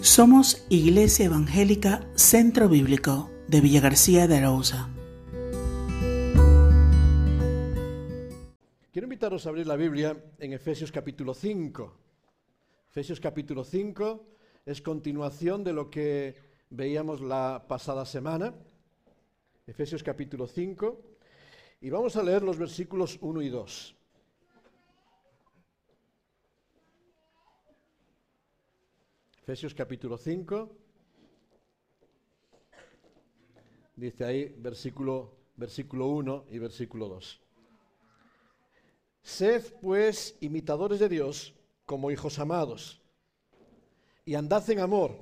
Somos Iglesia Evangélica Centro Bíblico de Villa García de Arauza. Quiero invitaros a abrir la Biblia en Efesios capítulo 5. Efesios capítulo 5 es continuación de lo que veíamos la pasada semana. Efesios capítulo 5. Y vamos a leer los versículos 1 y 2. Efesios capítulo 5. Dice ahí versículo, versículo 1 y versículo 2. Sed pues imitadores de Dios como hijos amados y andad en amor,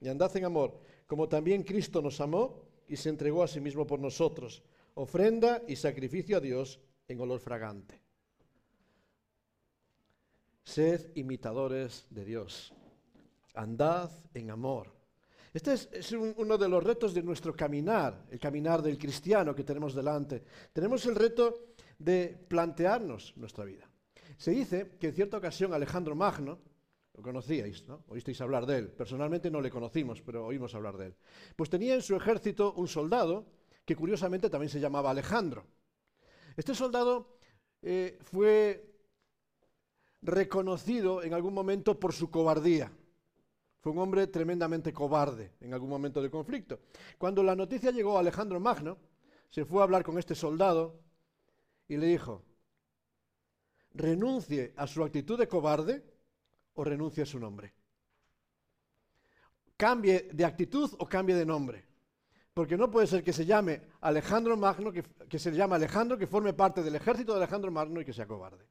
y andad en amor, como también Cristo nos amó y se entregó a sí mismo por nosotros, ofrenda y sacrificio a Dios en olor fragante. Sed imitadores de Dios andad en amor. Este es, uno de los retos de nuestro caminar, el caminar del cristiano que tenemos delante. Tenemos el reto de plantearnos nuestra vida. Se dice que en cierta ocasión Alejandro Magno, lo conocíais, ¿no? Oísteis hablar de él. Personalmente no le conocimos, pero oímos hablar de él. Pues tenía en su ejército un soldado que curiosamente también se llamaba Alejandro. Este soldado eh, fue reconocido en algún momento por su cobardía. Fue un hombre tremendamente cobarde en algún momento del conflicto. Cuando la noticia llegó a Alejandro Magno, se fue a hablar con este soldado y le dijo, renuncie a su actitud de cobarde o renuncie a su nombre. Cambie de actitud o cambie de nombre. Porque no puede ser que se llame Alejandro Magno, que, se llame Alejandro, que forme parte del ejército de Alejandro Magno y que sea cobarde.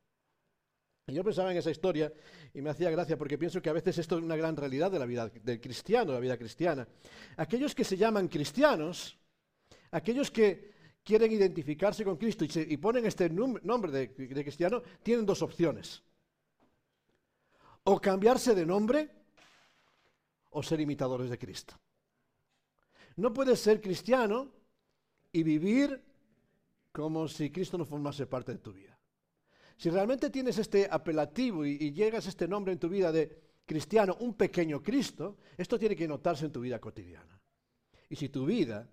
Y yo pensaba en esa historia y me hacía gracia porque pienso que a veces esto es una gran realidad de la vida del cristiano, de la vida cristiana. Aquellos que se llaman cristianos, aquellos que quieren identificarse con Cristo y, ponen este nombre de, de cristiano, tienen dos opciones. O cambiarse de nombre o ser imitadores de Cristo. No puedes ser cristiano y vivir como si Cristo no formase parte de tu vida. Si realmente tienes este apelativo y, llegas este nombre en tu vida de cristiano, un pequeño Cristo, esto tiene que notarse en tu vida cotidiana. Y si tu vida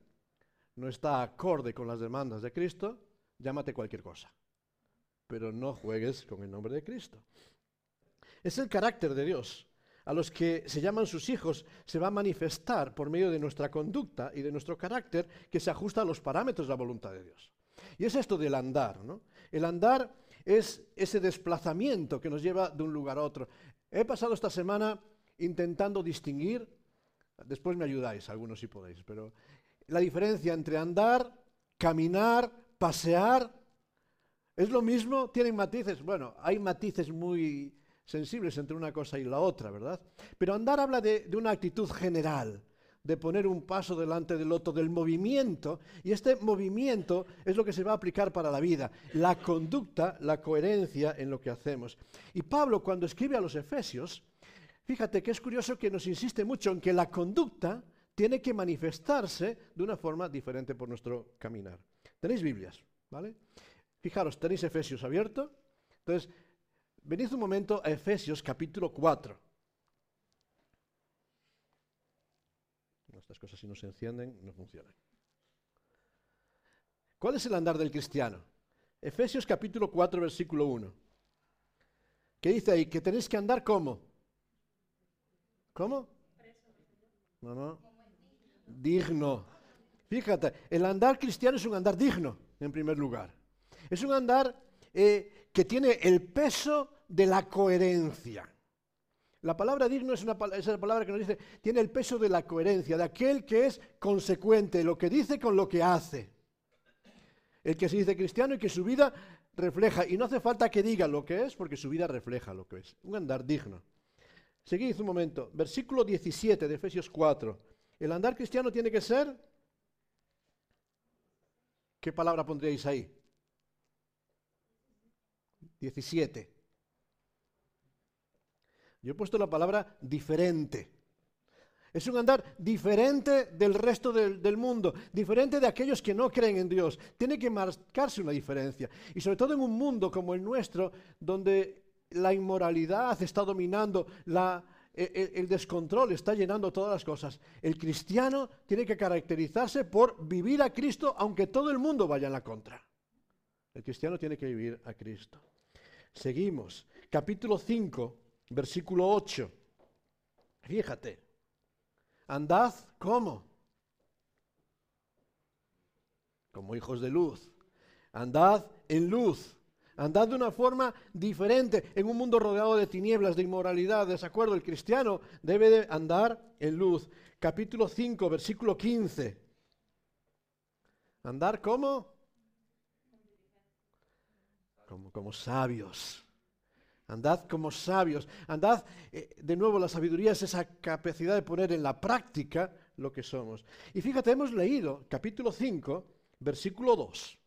no está acorde con las demandas de Cristo, llámate cualquier cosa. Pero no juegues con el nombre de Cristo. Es el carácter de Dios. A los que se llaman sus hijos se va a manifestar por medio de nuestra conducta y de nuestro carácter que se ajusta a los parámetros de la voluntad de Dios. Y es esto del andar. ¿no? El andar es ese desplazamiento que nos lleva de un lugar a otro. He pasado esta semana intentando distinguir, después me ayudáis, algunos si podéis, pero la diferencia entre andar, caminar, pasear, ¿es lo mismo? ¿Tienen matices? Bueno, hay matices muy sensibles entre una cosa y la otra, ¿verdad? Pero andar habla de, de una actitud general, de poner un paso delante del otro, del movimiento, y este movimiento es lo que se va a aplicar para la vida, la conducta, la coherencia en lo que hacemos. Y Pablo cuando escribe a los Efesios, fíjate que es curioso que nos insiste mucho en que la conducta tiene que manifestarse de una forma diferente por nuestro caminar. Tenéis Biblias, ¿vale? Fijaros, tenéis Efesios abierto. Entonces, venid un momento a Efesios capítulo 4. Estas cosas si no se encienden no funcionan. ¿Cuál es el andar del cristiano? Efesios capítulo 4, versículo 1. ¿Qué dice ahí? Que tenéis que andar como. ¿Cómo? No, no. Digno. Fíjate, el andar cristiano es un andar digno, en primer lugar. Es un andar eh, que tiene el peso de la coherencia. La palabra digno es una, palabra que nos dice, tiene el peso de la coherencia, de aquel que es consecuente, lo que dice con lo que hace. El que se dice cristiano y que su vida refleja, y no hace falta que diga lo que es, porque su vida refleja lo que es. Un andar digno. Seguid un momento. Versículo 17 de Efesios 4. El andar cristiano tiene que ser... ¿Qué palabra pondríais ahí? 17. Yo he puesto la palabra diferente. Es un andar diferente del resto del, mundo, diferente de aquellos que no creen en Dios. Tiene que marcarse una diferencia. Y sobre todo en un mundo como el nuestro, donde la inmoralidad está dominando, la el, el, descontrol está llenando todas las cosas. El cristiano tiene que caracterizarse por vivir a Cristo aunque todo el mundo vaya en la contra. El cristiano tiene que vivir a Cristo. Seguimos. Capítulo 5, versículo 8. Fíjate. Andad como. Como hijos de luz. Andad en luz. Andad de una forma diferente en un mundo rodeado de tinieblas, de inmoralidad, de desacuerdo. El cristiano debe de andar en luz. Capítulo 5, versículo 15. Andar como? Como, como sabios. Andad como sabios. Andad, eh, de nuevo, la sabiduría es esa capacidad de poner en la práctica lo que somos. Y fíjate, hemos leído capítulo 5, versículo 2.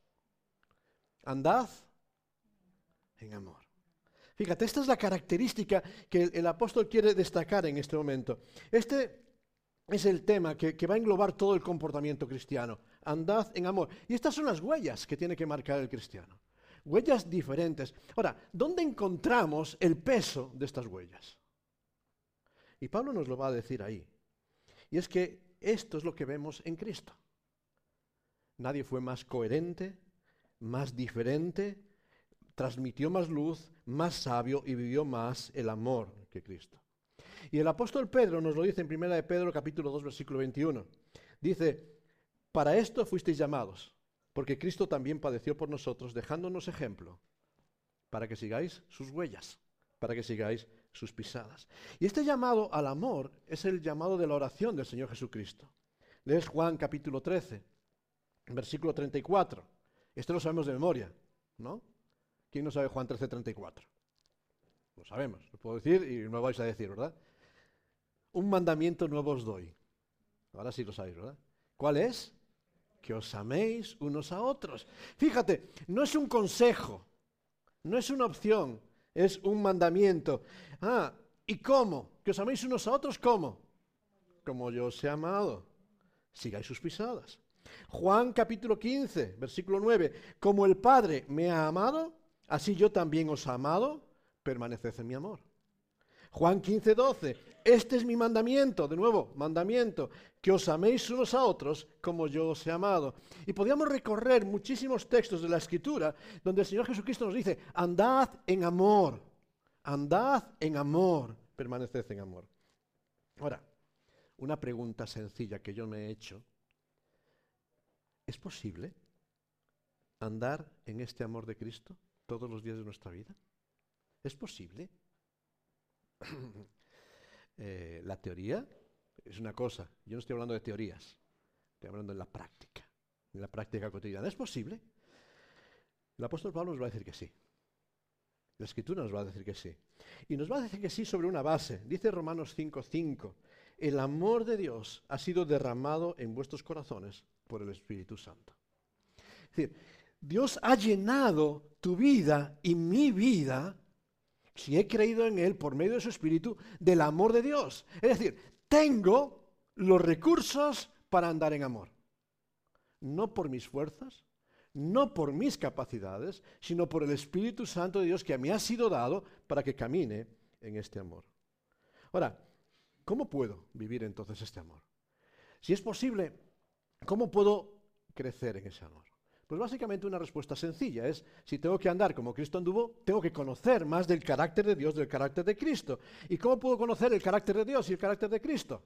Andad en amor. Fíjate, esta es la característica que el, apóstol quiere destacar en este momento. Este es el tema que, que, va a englobar todo el comportamiento cristiano. Andad en amor. Y estas son las huellas que tiene que marcar el cristiano. Huellas diferentes. Ahora, ¿dónde encontramos el peso de estas huellas? Y Pablo nos lo va a decir ahí. Y es que esto es lo que vemos en Cristo. Nadie fue más coherente, más diferente, transmitió más luz, más sabio y vivió más el amor que Cristo. Y el apóstol Pedro nos lo dice en 1 de Pedro capítulo 2 versículo 21. Dice, para esto fuisteis llamados, porque Cristo también padeció por nosotros, dejándonos ejemplo, para que sigáis sus huellas, para que sigáis sus pisadas. Y este llamado al amor es el llamado de la oración del Señor Jesucristo. Lees Juan capítulo 13, versículo 34. Esto lo sabemos de memoria, ¿no? ¿Quién no sabe Juan 13, 34? Lo sabemos, lo puedo decir y no vais a decir, ¿verdad? Un mandamiento nuevo os doy. Ahora sí lo sabéis, ¿verdad? ¿Cuál es? Que os améis unos a otros. Fíjate, no es un consejo, no es una opción, es un mandamiento. Ah, ¿y cómo? Que os améis unos a otros, ¿cómo? Como yo os he amado. Sigáis sus pisadas. Juan capítulo 15, versículo 9. Como el Padre me ha amado, Así yo también os he amado, permaneced en mi amor. Juan 15, 12. Este es mi mandamiento, de nuevo, mandamiento, que os améis unos a otros como yo os he amado. Y podríamos recorrer muchísimos textos de la Escritura donde el Señor Jesucristo nos dice, andad en amor, andad en amor, permaneced en amor. Ahora, una pregunta sencilla que yo me he hecho. ¿Es posible andar en este amor de Cristo? todos los días de nuestra vida? ¿Es posible? Eh, la teoría es una cosa. Yo no estoy hablando de teorías. Estoy hablando de la práctica. En la práctica cotidiana. ¿Es posible? El apóstol Pablo nos va a decir que sí. La escritura nos va a decir que sí. Y nos va a decir que sí sobre una base. Dice Romanos 5:5. El amor de Dios ha sido derramado en vuestros corazones por el Espíritu Santo. Es decir, Dios ha llenado tu vida y mi vida, si he creído en Él por medio de su Espíritu, del amor de Dios. Es decir, tengo los recursos para andar en amor. No por mis fuerzas, no por mis capacidades, sino por el Espíritu Santo de Dios que me ha sido dado para que camine en este amor. Ahora, ¿cómo puedo vivir entonces este amor? Si es posible, ¿cómo puedo crecer en ese amor? Pues básicamente una respuesta sencilla es, si tengo que andar como Cristo anduvo, tengo que conocer más del carácter de Dios, del carácter de Cristo. ¿Y cómo puedo conocer el carácter de Dios y el carácter de Cristo?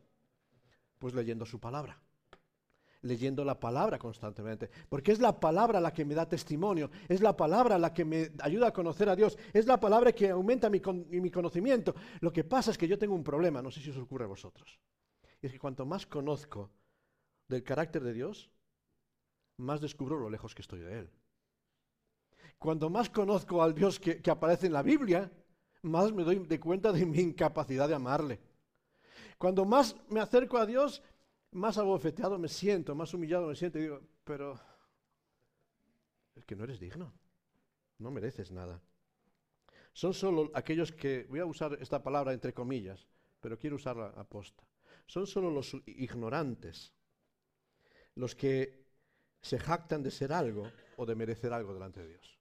Pues leyendo su palabra, leyendo la palabra constantemente, porque es la palabra la que me da testimonio, es la palabra la que me ayuda a conocer a Dios, es la palabra que aumenta mi, mi conocimiento. Lo que pasa es que yo tengo un problema, no sé si os ocurre a vosotros, y es que cuanto más conozco del carácter de Dios, más descubro lo lejos que estoy de Él. Cuando más conozco al Dios que, aparece en la Biblia, más me doy de cuenta de mi incapacidad de amarle. Cuando más me acerco a Dios, más abofeteado me siento, más humillado me siento y digo, pero es que no eres digno, no mereces nada. Son solo aquellos que, voy a usar esta palabra entre comillas, pero quiero usarla aposta. Son solo los ignorantes los que se jactan de ser algo o de merecer algo delante de Dios.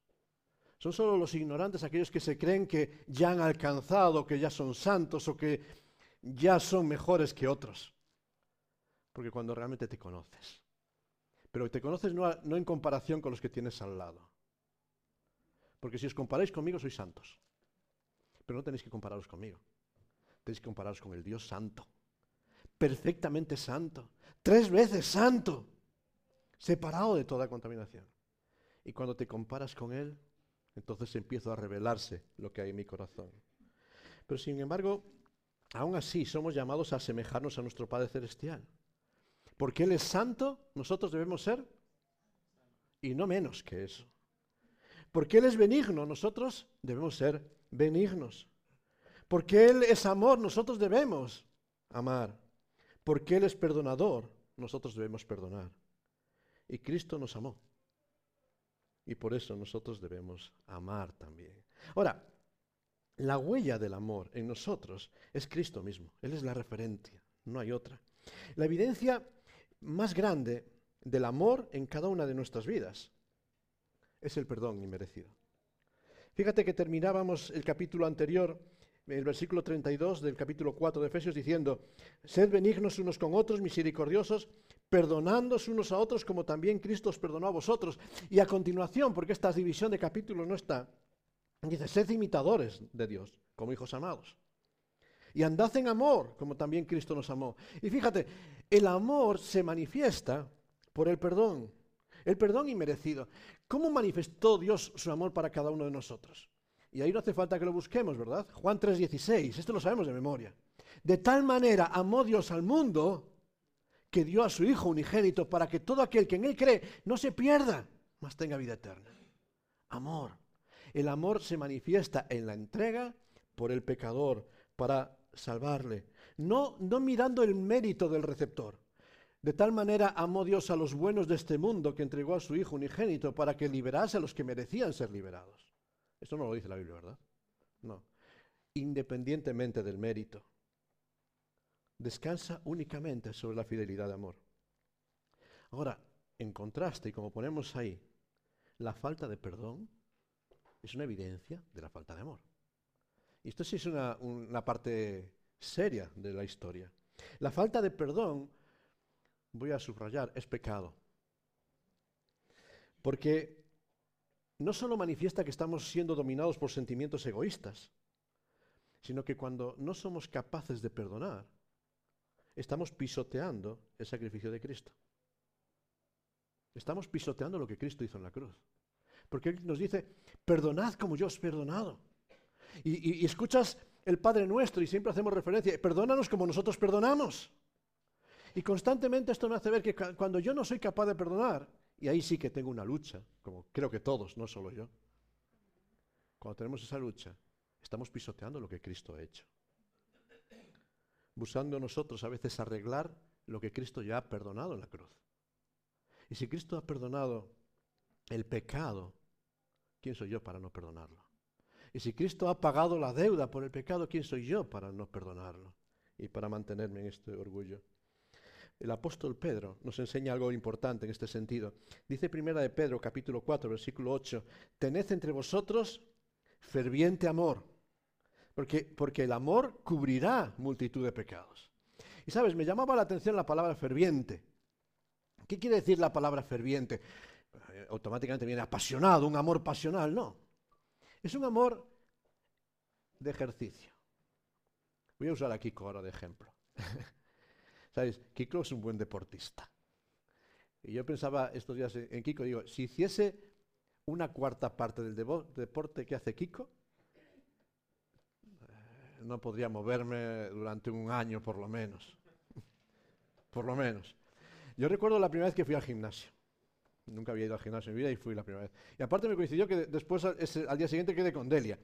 Son solo los ignorantes aquellos que se creen que ya han alcanzado, que ya son santos o que ya son mejores que otros. Porque cuando realmente te conoces. Pero te conoces no, en comparación con los que tienes al lado. Porque si os comparáis conmigo, sois santos. Pero no tenéis que compararos conmigo. Tenéis que compararos con el Dios santo. Perfectamente santo. Tres veces santo. Separado de toda contaminación. Y cuando te comparas con Él, entonces empieza a revelarse lo que hay en mi corazón. Pero sin embargo, aún así somos llamados a asemejarnos a nuestro Padre Celestial. Porque Él es santo, nosotros debemos ser y no menos que eso. Porque Él es benigno, nosotros debemos ser benignos. Porque Él es amor, nosotros debemos amar. Porque Él es perdonador, nosotros debemos perdonar. Y Cristo nos amó. Y por eso nosotros debemos amar también. Ahora, la huella del amor en nosotros es Cristo mismo. Él es la referencia, no hay otra. La evidencia más grande del amor en cada una de nuestras vidas es el perdón inmerecido. Fíjate que terminábamos el capítulo anterior, el versículo 32 del capítulo 4 de Efesios, diciendo, sed benignos unos con otros, misericordiosos, perdonándoos unos a otros como también Cristo os perdonó a vosotros. Y a continuación, porque esta división de capítulos no está, dice, sed imitadores de Dios, como hijos amados. Y andad en amor, como también Cristo nos amó. Y fíjate, el amor se manifiesta por el perdón, el perdón inmerecido. ¿Cómo manifestó Dios su amor para cada uno de nosotros? Y ahí no hace falta que lo busquemos, ¿verdad? Juan 3:16, esto lo sabemos de memoria. De tal manera amó Dios al mundo que dio a su Hijo unigénito para que todo aquel que en Él cree no se pierda, mas tenga vida eterna. Amor. El amor se manifiesta en la entrega por el pecador para salvarle, no, no mirando el mérito del receptor. De tal manera amó Dios a los buenos de este mundo que entregó a su Hijo unigénito para que liberase a los que merecían ser liberados. Esto no lo dice la Biblia, ¿verdad? No. Independientemente del mérito descansa únicamente sobre la fidelidad de amor. Ahora, en contraste, y como ponemos ahí, la falta de perdón es una evidencia de la falta de amor. Y esto sí es una, una parte seria de la historia. La falta de perdón, voy a subrayar, es pecado. Porque no solo manifiesta que estamos siendo dominados por sentimientos egoístas, sino que cuando no somos capaces de perdonar, estamos pisoteando el sacrificio de Cristo. Estamos pisoteando lo que Cristo hizo en la cruz. Porque Él nos dice, perdonad como yo os he perdonado. Y, escuchas el Padre nuestro y siempre hacemos referencia, perdónanos como nosotros perdonamos. Y constantemente esto me hace ver que cuando yo no soy capaz de perdonar, y ahí sí que tengo una lucha, como creo que todos, no solo yo, cuando tenemos esa lucha, estamos pisoteando lo que Cristo ha hecho buscando nosotros a veces arreglar lo que Cristo ya ha perdonado en la cruz. Y si Cristo ha perdonado el pecado, ¿quién soy yo para no perdonarlo? Y si Cristo ha pagado la deuda por el pecado, ¿quién soy yo para no perdonarlo? Y para mantenerme en este orgullo. El apóstol Pedro nos enseña algo importante en este sentido. Dice primera de Pedro, capítulo 4, versículo 8, tened entre vosotros ferviente amor porque, el amor cubrirá multitud de pecados. Y sabes, me llamaba la atención la palabra ferviente. ¿Qué quiere decir la palabra ferviente? Eh, automáticamente viene apasionado, un amor pasional, no. Es un amor de ejercicio. Voy a usar a Kiko ahora de ejemplo. ¿Sabes? Kiko es un buen deportista. Y yo pensaba estos días en Kiko, digo, si hiciese una cuarta parte del deporte que hace Kiko, no podría moverme durante un año por lo menos. por lo menos. Yo recuerdo la primera vez que fui al gimnasio. Nunca había ido al gimnasio en mi vida y fui la primera vez. Y aparte me coincidió que después, al día siguiente, quedé con Delia.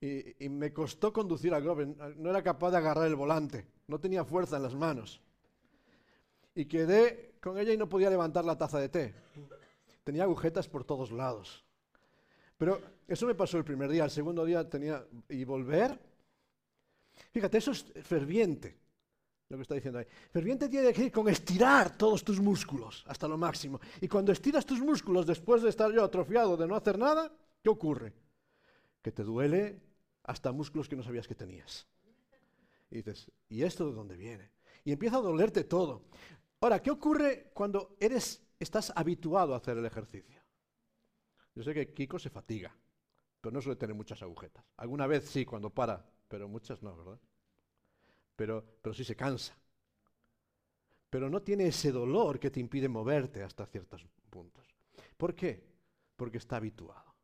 Y, me costó conducir a Globen. No era capaz de agarrar el volante. No tenía fuerza en las manos. Y quedé con ella y no podía levantar la taza de té. Tenía agujetas por todos lados. Pero eso me pasó el primer día. El segundo día tenía... Y volver Fíjate, eso es ferviente, lo que está diciendo ahí. Ferviente tiene que ir con estirar todos tus músculos hasta lo máximo. Y cuando estiras tus músculos después de estar yo atrofiado, de no hacer nada, ¿qué ocurre? Que te duele hasta músculos que no sabías que tenías. Y dices, ¿y esto de dónde viene? Y empieza a dolerte todo. Ahora, ¿qué ocurre cuando eres, estás habituado a hacer el ejercicio? Yo sé que Kiko se fatiga, pero no suele tener muchas agujetas. Alguna vez sí, cuando para, pero muchas no, ¿verdad? Pero, pero sí se cansa. Pero no tiene ese dolor que te impide moverte hasta ciertos puntos. ¿Por qué? Porque está habituado.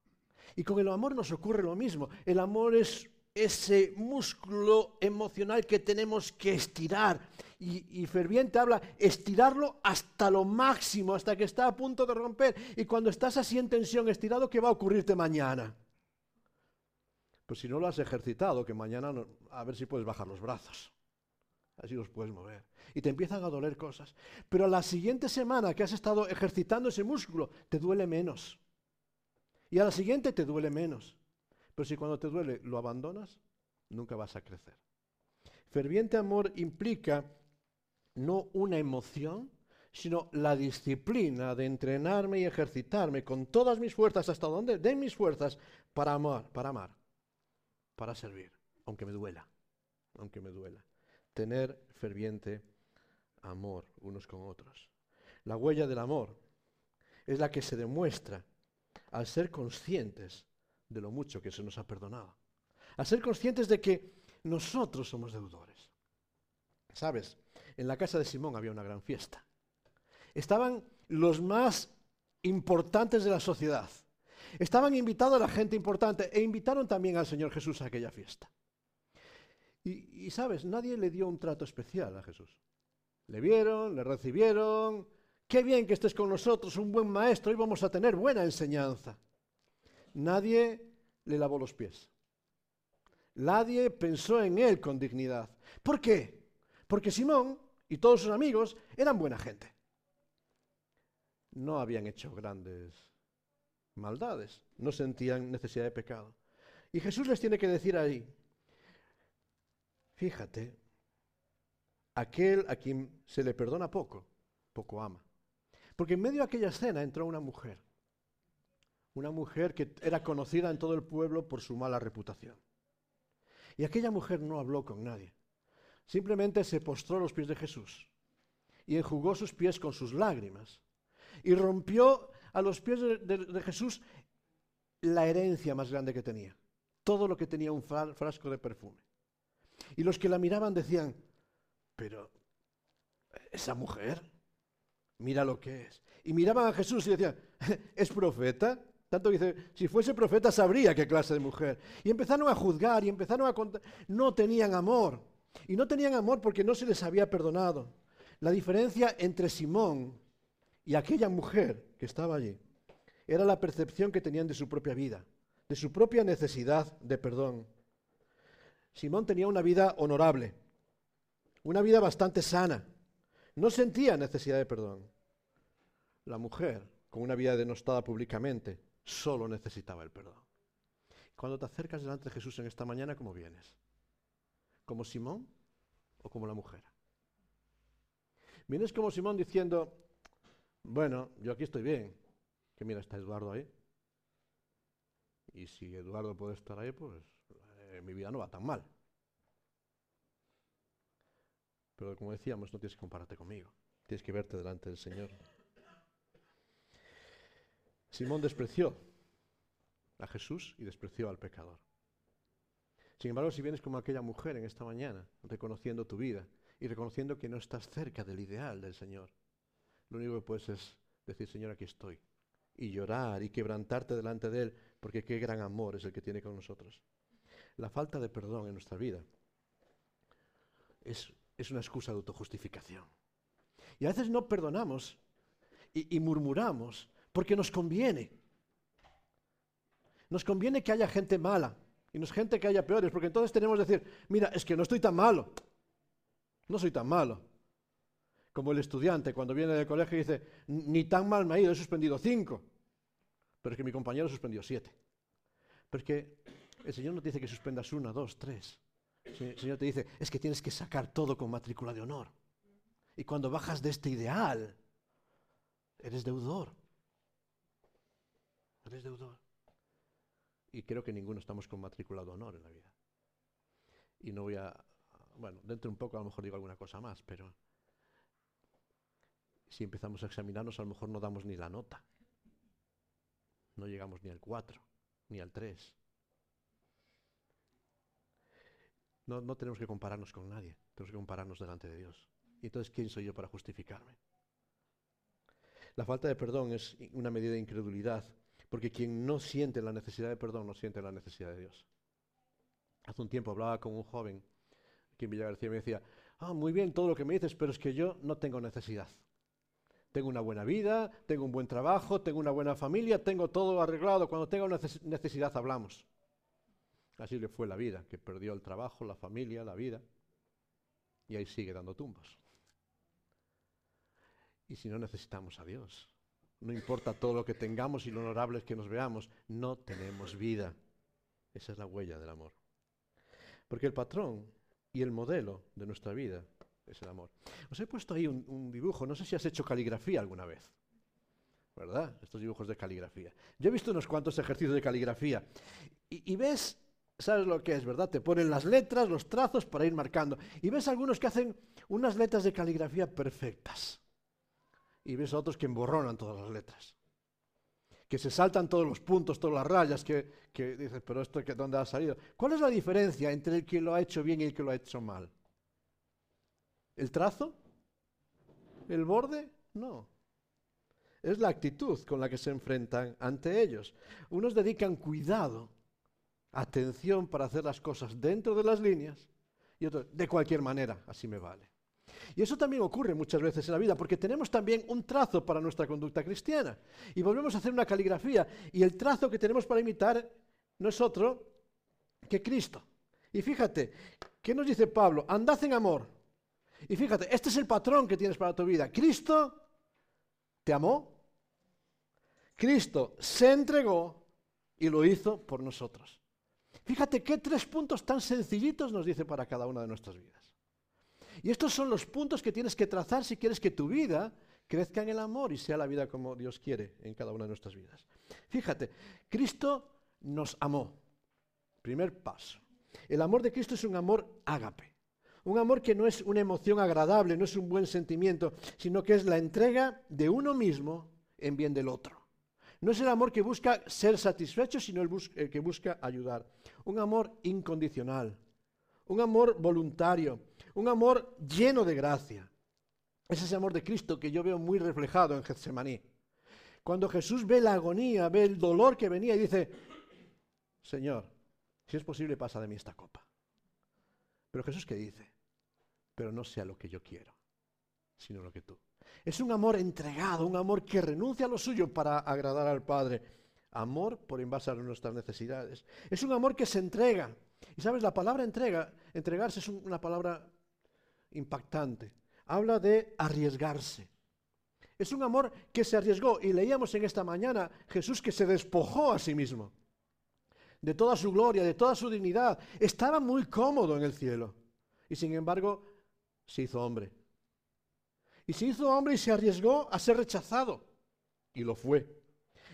Y con el amor nos ocurre lo mismo. El amor es ese músculo emocional que tenemos que estirar. Y, Ferviente habla, estirarlo hasta lo máximo, hasta que está a punto de romper. Y cuando estás así en tensión, estirado, ¿qué va a ocurrirte mañana? Pues si no lo has ejercitado, que mañana a ver si puedes bajar los brazos. Así los puedes mover. Y te empiezan a doler cosas. Pero la siguiente semana que has estado ejercitando ese músculo, te duele menos. Y a la siguiente te duele menos. Pero si cuando te duele lo abandonas, nunca vas a crecer. Ferviente amor implica no una emoción, sino la disciplina de entrenarme y ejercitarme con todas mis fuerzas, hasta donde den mis fuerzas, para amar, para amar, para servir, aunque me duela, aunque me duela. Tener ferviente amor unos con otros. La huella del amor es la que se demuestra al ser conscientes de lo mucho que se nos ha perdonado. A ser conscientes de que nosotros somos deudores. ¿Sabes? En la casa de Simón había una gran fiesta. Estaban los más importantes de la sociedad. Estaban invitados la gente importante e invitaron también al Señor Jesús a aquella fiesta. Y, y, sabes, nadie le dio un trato especial a Jesús. Le vieron, le recibieron. Qué bien que estés con nosotros, un buen maestro, hoy vamos a tener buena enseñanza. Nadie le lavó los pies. Nadie pensó en él con dignidad. ¿Por qué? Porque Simón y todos sus amigos eran buena gente. No habían hecho grandes maldades, no sentían necesidad de pecado. Y Jesús les tiene que decir ahí, fíjate, aquel a quien se le perdona poco, poco ama. Porque en medio de aquella escena entró una mujer una mujer que era conocida en todo el pueblo por su mala reputación. Y aquella mujer no habló con nadie. Simplemente se postró a los pies de Jesús y enjugó sus pies con sus lágrimas. Y rompió a los pies de, Jesús la herencia más grande que tenía. Todo lo que tenía un frasco de perfume. Y los que la miraban decían, pero esa mujer, mira lo que es. Y miraban a Jesús y decían, ¿es profeta? Tanto dice, si fuese profeta sabría qué clase de mujer. Y empezaron a juzgar y empezaron a contar. No tenían amor. Y no tenían amor porque no se les había perdonado. La diferencia entre Simón y aquella mujer que estaba allí era la percepción que tenían de su propia vida, de su propia necesidad de perdón. Simón tenía una vida honorable, una vida bastante sana. No sentía necesidad de perdón. La mujer, con una vida denostada públicamente, solo necesitaba el perdón. Cuando te acercas delante de Jesús en esta mañana, ¿cómo vienes? ¿Como Simón o como la mujer? Vienes como Simón diciendo, bueno, yo aquí estoy bien, que mira, está Eduardo ahí. Y si Eduardo puede estar ahí, pues eh, mi vida no va tan mal. Pero como decíamos, no tienes que compararte conmigo, tienes que verte delante del Señor. Simón despreció a Jesús y despreció al pecador. Sin embargo, si vienes como aquella mujer en esta mañana, reconociendo tu vida y reconociendo que no estás cerca del ideal del Señor, lo único que puedes es decir, Señor, aquí estoy. Y llorar y quebrantarte delante de Él, porque qué gran amor es el que tiene con nosotros. La falta de perdón en nuestra vida es, una excusa de autojustificación. Y a veces no perdonamos y murmuramos porque nos conviene. Nos conviene que haya gente mala y nos gente que haya peores, porque entonces tenemos que decir, mira, es que no estoy tan malo. No soy tan malo. Como el estudiante cuando viene del colegio y dice, ni tan mal me ha ido, he suspendido cinco. Pero es que mi compañero suspendió siete. Porque el Señor no te dice que suspendas una, dos, tres. El Señor te dice, es que tienes que sacar todo con matrícula de honor. Y cuando bajas de este ideal, eres deudor deudor. Y creo que ninguno estamos con matrícula de honor en la vida. Y no voy a bueno, dentro de un poco a lo mejor digo alguna cosa más, pero si empezamos a examinarnos a lo mejor no damos ni la nota. No llegamos ni al 4, ni al 3. No, no tenemos que compararnos con nadie, tenemos que compararnos delante de Dios. ¿Y entonces quién soy yo para justificarme? La falta de perdón es una medida de incredulidad, porque quien no siente la necesidad de perdón no siente la necesidad de Dios. Hace un tiempo hablaba con un joven aquí en Villa García me decía, ah, muy bien todo lo que me dices, pero es que yo no tengo necesidad. Tengo una buena vida, tengo un buen trabajo, tengo una buena familia, tengo todo arreglado. Cuando tenga una necesidad hablamos. Así le fue la vida, que perdió el trabajo, la familia, la vida. Y ahí sigue dando tumbos. Y si no necesitamos a Dios, no importa todo lo que tengamos y lo honorables que nos veamos, no tenemos vida. Esa es la huella del amor. Porque el patrón y el modelo de nuestra vida es el amor. Os he puesto ahí un, dibujo, no sé si has hecho caligrafía alguna vez, ¿verdad? Estos dibujos de caligrafía. Yo he visto unos cuantos ejercicios de caligrafía y, ves, sabes lo que es, ¿verdad? Te ponen las letras, los trazos para ir marcando. Y ves algunos que hacen unas letras de caligrafía perfectas. Y ves otros que emborronan todas las letras que se saltan todos los puntos, todas las rayas, que, que dices, pero esto dónde ha salido. ¿Cuál es la diferencia entre el que lo ha hecho bien y el que lo ha hecho mal? ¿El trazo? ¿El borde? No. Es la actitud con la que se enfrentan ante ellos. Unos dedican cuidado, atención para hacer las cosas dentro de las líneas y otros de cualquier manera, así me vale. Y eso también ocurre muchas veces en la vida, porque tenemos también un trazo para nuestra conducta cristiana. Y volvemos a hacer una caligrafía, y el trazo que tenemos para imitar no es otro que Cristo. Y fíjate, ¿qué nos dice Pablo? Andad en amor. Y fíjate, este es el patrón que tienes para tu vida. Cristo te amó, Cristo se entregó y lo hizo por nosotros. Fíjate qué tres puntos tan sencillitos nos dice para cada una de nuestras vidas. Y estos son los puntos que tienes que trazar si quieres que tu vida crezca en el amor y sea la vida como Dios quiere en cada una de nuestras vidas. Fíjate, Cristo nos amó. Primer paso. El amor de Cristo es un amor ágape. Un amor que no es una emoción agradable, no es un buen sentimiento, sino que es la entrega de uno mismo en bien del otro. No es el amor que busca ser satisfecho, sino el, que busca ayudar. Un amor incondicional, un amor voluntario, un amor lleno de gracia. Es ese amor de Cristo que yo veo muy reflejado en Getsemaní. Cuando Jesús ve la agonía, ve el dolor que venía y dice, Señor, si es posible pasa de mí esta copa. Pero Jesús qué dice, pero no sea lo que yo quiero, sino lo que tú. Es un amor entregado, un amor que renuncia a lo suyo para agradar al Padre. Amor por envasar nuestras necesidades. Es un amor que se entrega. Y sabes, la palabra entrega, entregarse es una palabra impactante. Habla de arriesgarse. Es un amor que se arriesgó y leíamos en esta mañana Jesús que se despojó a sí mismo de toda su gloria, de toda su dignidad. Estaba muy cómodo en el cielo y sin embargo se hizo hombre. Y se hizo hombre y se arriesgó a ser rechazado y lo fue.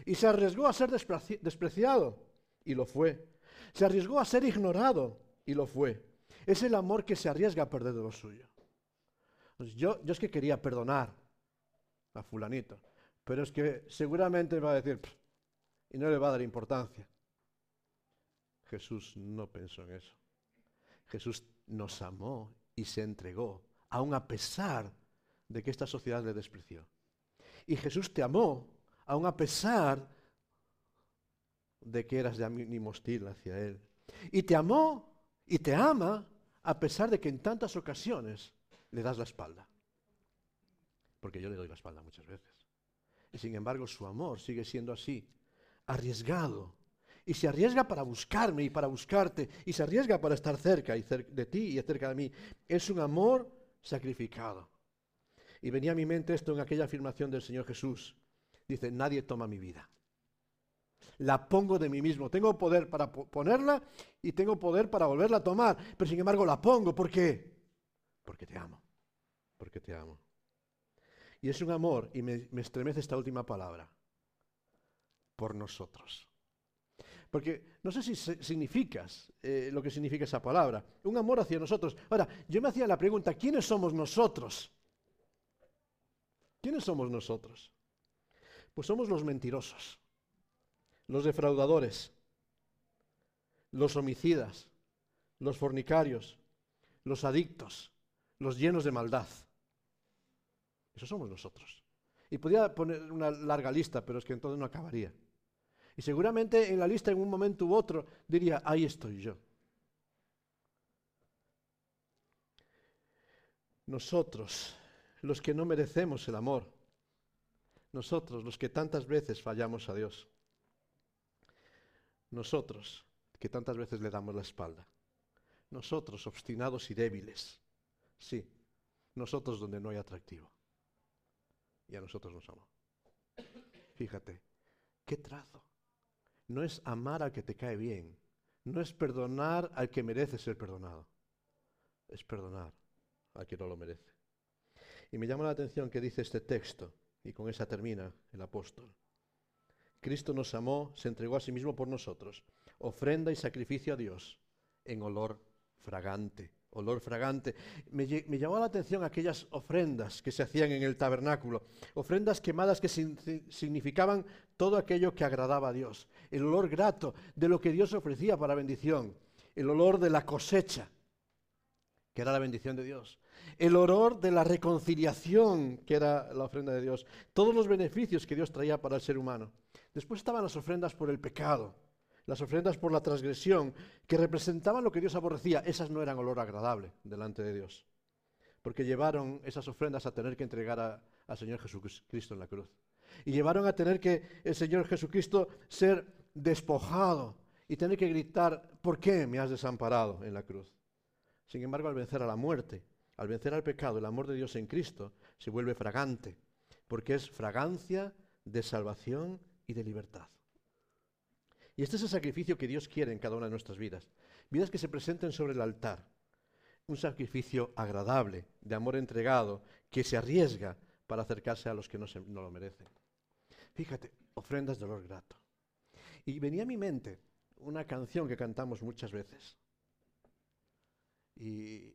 Y se arriesgó a ser despreciado y lo fue. Se arriesgó a ser ignorado y lo fue. Es el amor que se arriesga a perder de lo suyo. Yo, yo es que quería perdonar a fulanito, pero es que seguramente va a decir, y no le va a dar importancia. Jesús no pensó en eso. Jesús nos amó y se entregó, aun a pesar de que esta sociedad le despreció. Y Jesús te amó, aun a pesar de que eras de ánimo hostil hacia Él. Y te amó y te ama a pesar de que en tantas ocasiones le das la espalda. Porque yo le doy la espalda muchas veces. Y sin embargo su amor sigue siendo así, arriesgado. Y se arriesga para buscarme y para buscarte. Y se arriesga para estar cerca y de ti y cerca de mí. Es un amor sacrificado. Y venía a mi mente esto en aquella afirmación del Señor Jesús. Dice, nadie toma mi vida la pongo de mí mismo. Tengo poder para ponerla y tengo poder para volverla a tomar, pero sin embargo la pongo. ¿Por qué? Porque te amo. Porque te amo. Y es un amor, y me, estremece esta última palabra, por nosotros. Porque no sé si significas eh, lo que significa esa palabra. Un amor hacia nosotros. Ahora, yo me hacía la pregunta, ¿quiénes somos nosotros? ¿Quiénes somos nosotros? Pues somos los mentirosos, los defraudadores, los homicidas, los fornicarios, los adictos, los llenos de maldad. Eso somos nosotros. Y podría poner una larga lista, pero es que entonces no acabaría. Y seguramente en la lista en un momento u otro diría, ahí estoy yo. Nosotros, los que no merecemos el amor, nosotros, los que tantas veces fallamos a Dios, nosotros, que tantas veces le damos la espalda, nosotros, obstinados y débiles, sí, nosotros donde no hay atractivo, y a nosotros nos amamos. Fíjate, qué trazo no es amar al que te cae bien, no es perdonar al que merece ser perdonado, es perdonar al que no lo merece. Y me llama la atención que dice este texto, y con esa termina el apóstol. Cristo nos amó, se entregó a sí mismo por nosotros, ofrenda y sacrificio a Dios en olor fragante olor fragante. Me, llamó la atención aquellas ofrendas que se hacían en el tabernáculo, ofrendas quemadas que significaban todo aquello que agradaba a Dios, el olor grato de lo que Dios ofrecía para bendición, el olor de la cosecha, que era la bendición de Dios, el olor de la reconciliación, que era la ofrenda de Dios, todos los beneficios que Dios traía para el ser humano. Después estaban las ofrendas por el pecado, las ofrendas por la transgresión, que representaban lo que Dios aborrecía, esas no eran olor agradable delante de Dios, porque llevaron esas ofrendas a tener que entregar al Señor Jesucristo en la cruz. Y llevaron a tener que el Señor Jesucristo ser despojado y tener que gritar, ¿por qué me has desamparado en la cruz? Sin embargo, al vencer a la muerte, al vencer al pecado, el amor de Dios en Cristo se vuelve fragante, porque es fragancia de salvación y de libertad. Y este es el sacrificio que Dios quiere en cada una de nuestras vidas. Vidas que se presenten sobre el altar. Un sacrificio agradable, de amor entregado, que se arriesga para acercarse a los que no, lo merecen. Fíjate, ofrendas de olor grato. Y venía a mi mente una canción que cantamos muchas veces. Y,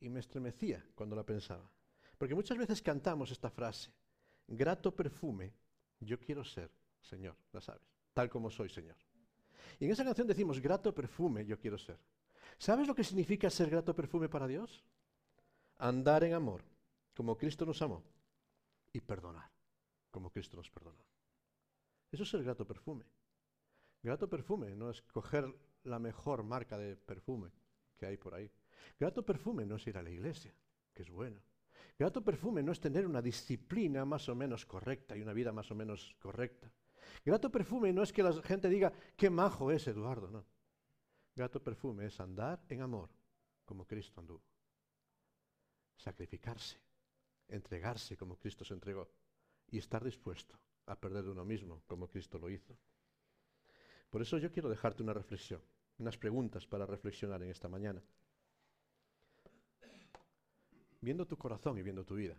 me estremecía cuando la pensaba. Porque muchas veces cantamos esta frase, grato perfume, yo quiero ser, Señor, la sabes, tal como soy, Señor. Y en esa canción decimos, grato perfume yo quiero ser. ¿Sabes lo que significa ser grato perfume para Dios? Andar en amor, como Cristo nos amó, y perdonar, como Cristo nos perdonó. Eso es ser grato perfume. Grato perfume no es coger la mejor marca de perfume que hay por ahí. Grato perfume no es ir a la iglesia, que es bueno. Grato perfume no es tener una disciplina más o menos correcta y una vida más o menos correcta. Grato perfume no es que la gente diga, qué majo es Eduardo, no. Grato perfume es andar en amor, como Cristo anduvo. Sacrificarse, entregarse como Cristo se entregó y estar dispuesto a perder de uno mismo, como Cristo lo hizo. Por eso yo quiero dejarte una reflexión, unas preguntas para reflexionar en esta mañana. Viendo tu corazón y viendo tu vida.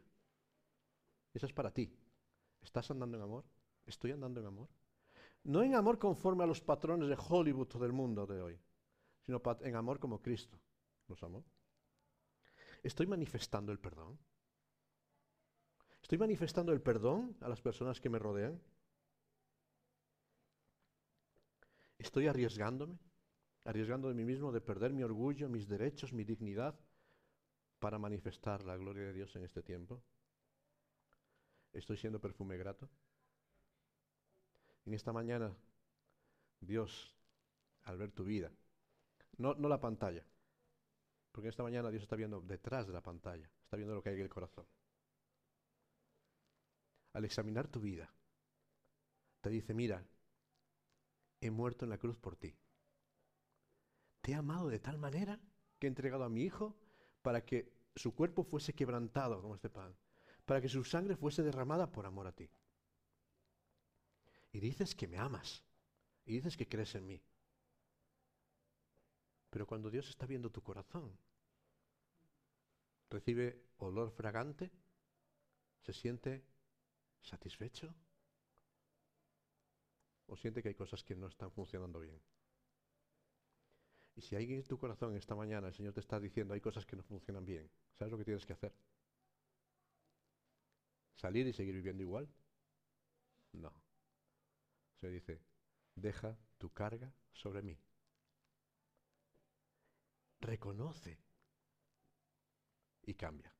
Esa es para ti. ¿Estás andando en amor? ¿Estoy andando en amor? No en amor conforme a los patrones de Hollywood del mundo de hoy, sino en amor como Cristo nos amó. ¿Estoy manifestando el perdón? ¿Estoy manifestando el perdón a las personas que me rodean? ¿Estoy arriesgándome? ¿Arriesgando de mí mismo de perder mi orgullo, mis derechos, mi dignidad para manifestar la gloria de Dios en este tiempo? ¿Estoy siendo perfume grato? En esta mañana, Dios, al ver tu vida, no, no la pantalla, porque esta mañana Dios está viendo detrás de la pantalla, está viendo lo que hay en el corazón. Al examinar tu vida, te dice, mira, he muerto en la cruz por ti. Te he amado de tal manera que he entregado a mi Hijo para que su cuerpo fuese quebrantado como este pan, para que su sangre fuese derramada por amor a ti y dices que me amas y dices que crees en mí. Pero cuando Dios está viendo tu corazón, recibe olor fragante, se siente satisfecho o siente que hay cosas que no están funcionando bien. Y si hay en tu corazón esta mañana el Señor te está diciendo hay cosas que no funcionan bien, ¿sabes lo que tienes que hacer? ¿Salir y seguir viviendo igual? No. Se dice, deja tu carga sobre mí. Reconoce y cambia.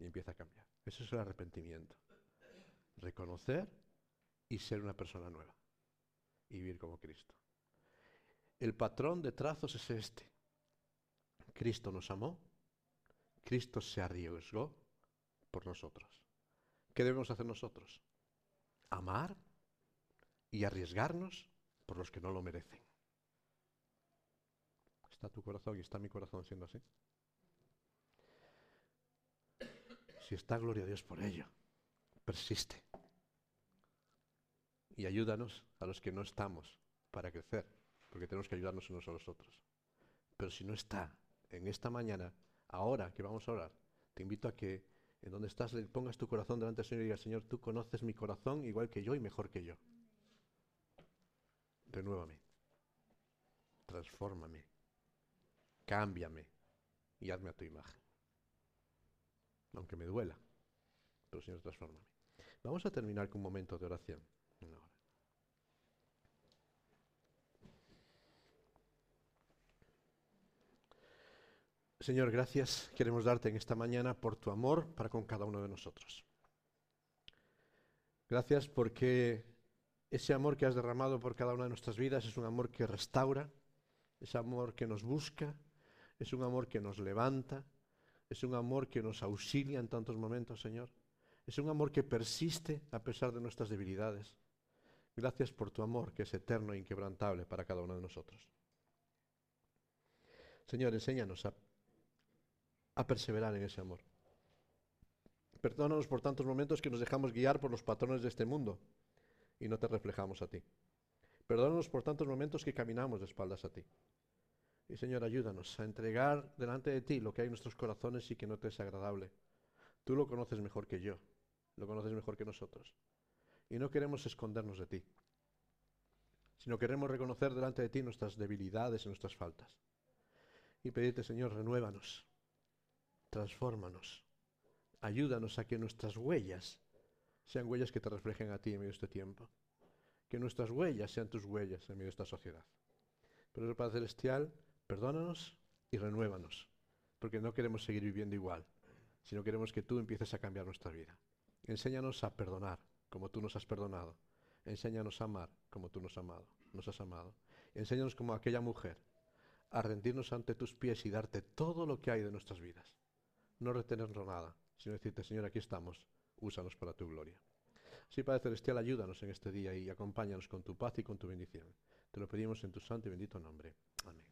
Y empieza a cambiar. Eso es el arrepentimiento. Reconocer y ser una persona nueva. Y vivir como Cristo. El patrón de trazos es este. Cristo nos amó, Cristo se arriesgó por nosotros. ¿Qué debemos hacer nosotros? Amar y arriesgarnos por los que no lo merecen. ¿Está tu corazón y está mi corazón siendo así? Si está, gloria a Dios por ello. Persiste. Y ayúdanos a los que no estamos para crecer porque tenemos que ayudarnos unos a los otros. Pero si no está en esta mañana, ahora que vamos a orar, te invito a que en donde estás le pongas tu corazón delante del Señor y digas, Señor, tú conoces mi corazón igual que yo y mejor que yo. Renuévame, transfórmame, cámbiame y hazme a tu imagen. Aunque me duela, pero Señor, transfórmame. Vamos a terminar con un momento de oración. Señor, gracias queremos darte en esta mañana por tu amor para con cada uno de nosotros. Gracias porque ese amor que has derramado por cada una de nuestras vidas es un amor que restaura, es amor que nos busca, es un amor que nos levanta, es un amor que nos auxilia en tantos momentos, Señor. Es un amor que persiste a pesar de nuestras debilidades. Gracias por tu amor que es eterno e inquebrantable para cada uno de nosotros. Señor, enséñanos a a perseverar en ese amor. Perdónanos por tantos momentos que nos dejamos guiar por los patrones de este mundo y no te reflejamos a ti. Perdónanos por tantos momentos que caminamos de espaldas a ti. Y Señor, ayúdanos a entregar delante de ti lo que hay en nuestros corazones y que no te es agradable. Tú lo conoces mejor que yo, lo conoces mejor que nosotros. Y no queremos escondernos de ti, sino queremos reconocer delante de ti nuestras debilidades y nuestras faltas. Y pedirte, Señor, renuévanos, transfórmanos. Ayúdanos a que nuestras huellas sean huellas que te reflejen a ti en medio de este tiempo. Que nuestras huellas sean tus huellas en medio de esta sociedad. Pero el Padre Celestial, perdónanos y renuévanos, porque no queremos seguir viviendo igual, sino queremos que tú empieces a cambiar nuestra vida. Enséñanos a perdonar como tú nos has perdonado. Enséñanos a amar como tú nos, amado, nos has amado. Enséñanos como aquella mujer a rendirnos ante tus pies y darte todo lo que hay de nuestras vidas no retenernos nada, sino decirte, Señor, aquí estamos, úsanos para tu gloria. Sí, Padre Celestial, ayúdanos en este día y acompáñanos con tu paz y con tu bendición. Te lo pedimos en tu santo y bendito nombre. Amén.